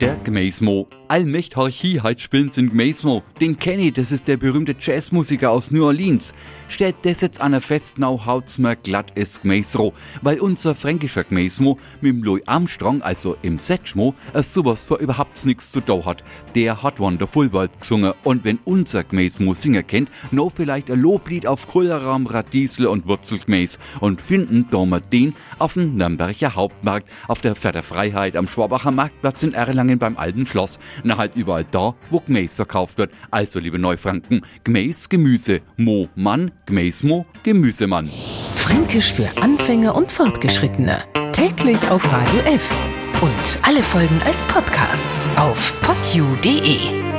Der Gmaismo. Allmächt Horchieheit spielen sind Gmaismo. Den Kenny, das ist der berühmte Jazzmusiker aus New Orleans. Steht das jetzt an der Festnau, haut's mir glatt ist Gmaisro. Weil unser fränkischer Gmaismo mit dem Louis Armstrong, also im Setschmo, es sowas vor überhaupt nichts zu tun hat. Der hat Wonderful World gesungen. Und wenn unser Gmaismo Singer kennt, no vielleicht ein Loblied auf Kohlrahm, Radiesel und Wurzelgmäß. Und finden wir den auf dem Nürnberger Hauptmarkt, auf der Freiheit am Schwabacher Marktplatz in Erlangen beim Alten Schloss. Na halt überall da, wo Gmäß verkauft wird. Also, liebe Neufranken, Gmäß, Gemüse, Mo, Mann, Gmäßmo, Gemüsemann. Fränkisch für Anfänger und Fortgeschrittene. Täglich auf Radio F. Und alle Folgen als Podcast auf podu.de.